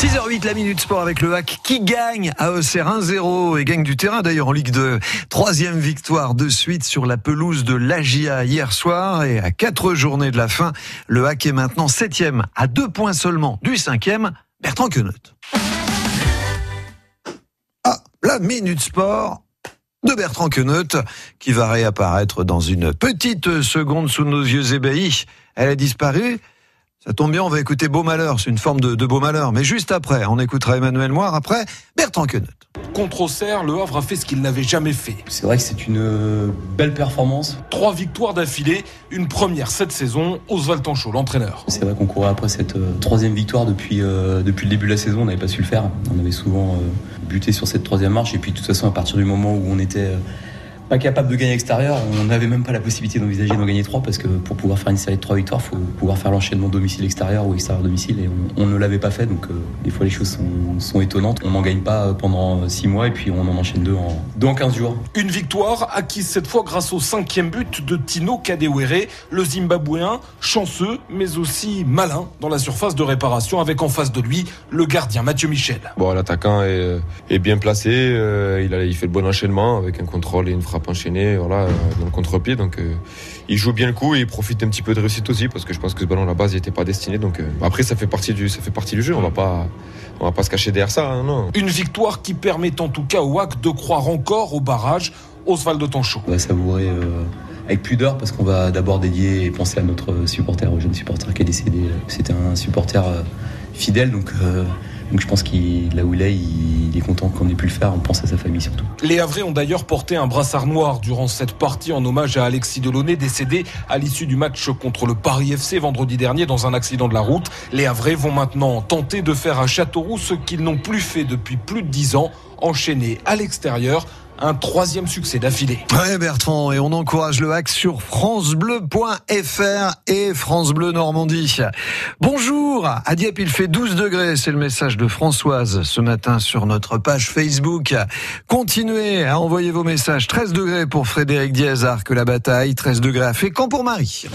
6h08, la minute sport avec le hack qui gagne à Auxerre 1-0 et gagne du terrain d'ailleurs en Ligue 2. Troisième victoire de suite sur la pelouse de l'Agia hier soir et à quatre journées de la fin, le hack est maintenant septième à deux points seulement du cinquième, Bertrand Queneut. Ah, la minute sport de Bertrand Queneut qui va réapparaître dans une petite seconde sous nos yeux ébahis. Elle a disparu. Ça tombe bien, on va écouter Beau Malheur, c'est une forme de, de, Beau Malheur. Mais juste après, on écoutera Emmanuel Moire, après Bertrand Queneut. Contre Auxerre, le Havre a fait ce qu'il n'avait jamais fait. C'est vrai que c'est une euh, belle performance. Trois victoires d'affilée, une première cette saison, Oswald Tanchot, l'entraîneur. C'est vrai qu'on courait après cette euh, troisième victoire depuis, euh, depuis le début de la saison, on n'avait pas su le faire. On avait souvent euh, buté sur cette troisième marche et puis de toute façon à partir du moment où on était euh, pas capable de gagner à l'extérieur. On n'avait même pas la possibilité d'envisager d'en gagner trois parce que pour pouvoir faire une série de trois victoires, il faut pouvoir faire l'enchaînement domicile-extérieur ou extérieur-domicile et on, on, ne l'avait pas fait. Donc euh, des fois les choses sont, sont étonnantes. On n'en gagne pas pendant six mois et puis on en enchaîne deux en, deux en 15 jours. Une victoire acquise cette fois grâce au cinquième but de Tino Kadewere, le Zimbabwéen, chanceux mais aussi malin dans la surface de réparation avec en face de lui le gardien Mathieu Michel. Bon, l'attaquant est, est, bien placé, euh, il, a, il fait le bon enchaînement avec un contrôle et une frappe enchaîné voilà, dans le contre-pied. Donc euh, il joue bien le coup et il profite un petit peu de réussite aussi parce que je pense que ce ballon à la base n'était pas destiné. Donc euh, après ça fait partie du ça fait partie du jeu. On va pas on va pas se cacher derrière ça. Hein, non. Une victoire qui permet en tout cas au WAC de croire encore au barrage. Oswald Tanchot. On va savourer euh, avec pudeur parce qu'on va d'abord dédier et penser à notre supporter, au jeune supporter qui est décédé. C'était un supporter euh, fidèle donc. Donc je pense qu'il là où il est, il est content qu'on ait pu le faire. On pense à sa famille surtout. Les Havrais ont d'ailleurs porté un brassard noir durant cette partie en hommage à Alexis Delaunay, décédé à l'issue du match contre le Paris FC vendredi dernier dans un accident de la route. Les Havrais vont maintenant tenter de faire à Châteauroux ce qu'ils n'ont plus fait depuis plus de dix ans, enchaîner à l'extérieur un troisième succès d'affilée. Ouais Bertrand, et on encourage le hack sur francebleu.fr et France Bleu Normandie. Bonjour, à Dieppe il fait 12 degrés, c'est le message de Françoise ce matin sur notre page Facebook. Continuez à envoyer vos messages, 13 degrés pour Frédéric Diazar que la bataille, 13 degrés à Fécamp pour Marie.